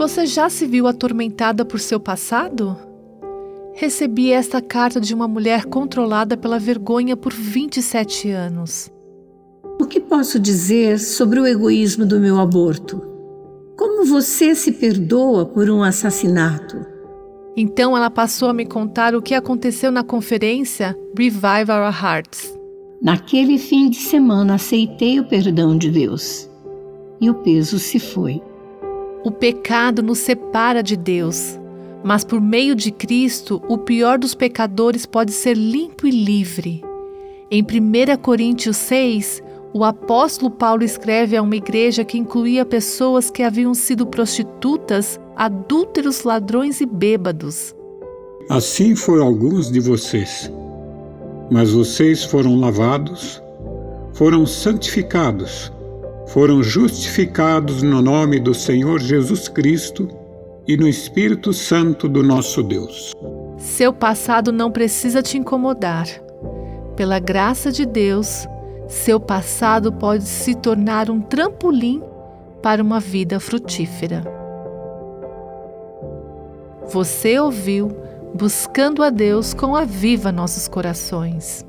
Você já se viu atormentada por seu passado? Recebi esta carta de uma mulher controlada pela vergonha por 27 anos. O que posso dizer sobre o egoísmo do meu aborto? Como você se perdoa por um assassinato? Então ela passou a me contar o que aconteceu na conferência Revive Our Hearts. Naquele fim de semana aceitei o perdão de Deus e o peso se foi. O pecado nos separa de Deus, mas por meio de Cristo, o pior dos pecadores pode ser limpo e livre. Em 1 Coríntios 6, o apóstolo Paulo escreve a uma igreja que incluía pessoas que haviam sido prostitutas, adúlteros, ladrões e bêbados. Assim foi alguns de vocês. Mas vocês foram lavados, foram santificados, foram justificados no nome do Senhor Jesus Cristo e no Espírito Santo do nosso Deus. Seu passado não precisa te incomodar. Pela graça de Deus, seu passado pode se tornar um trampolim para uma vida frutífera. Você ouviu Buscando a Deus com a Viva Nossos Corações.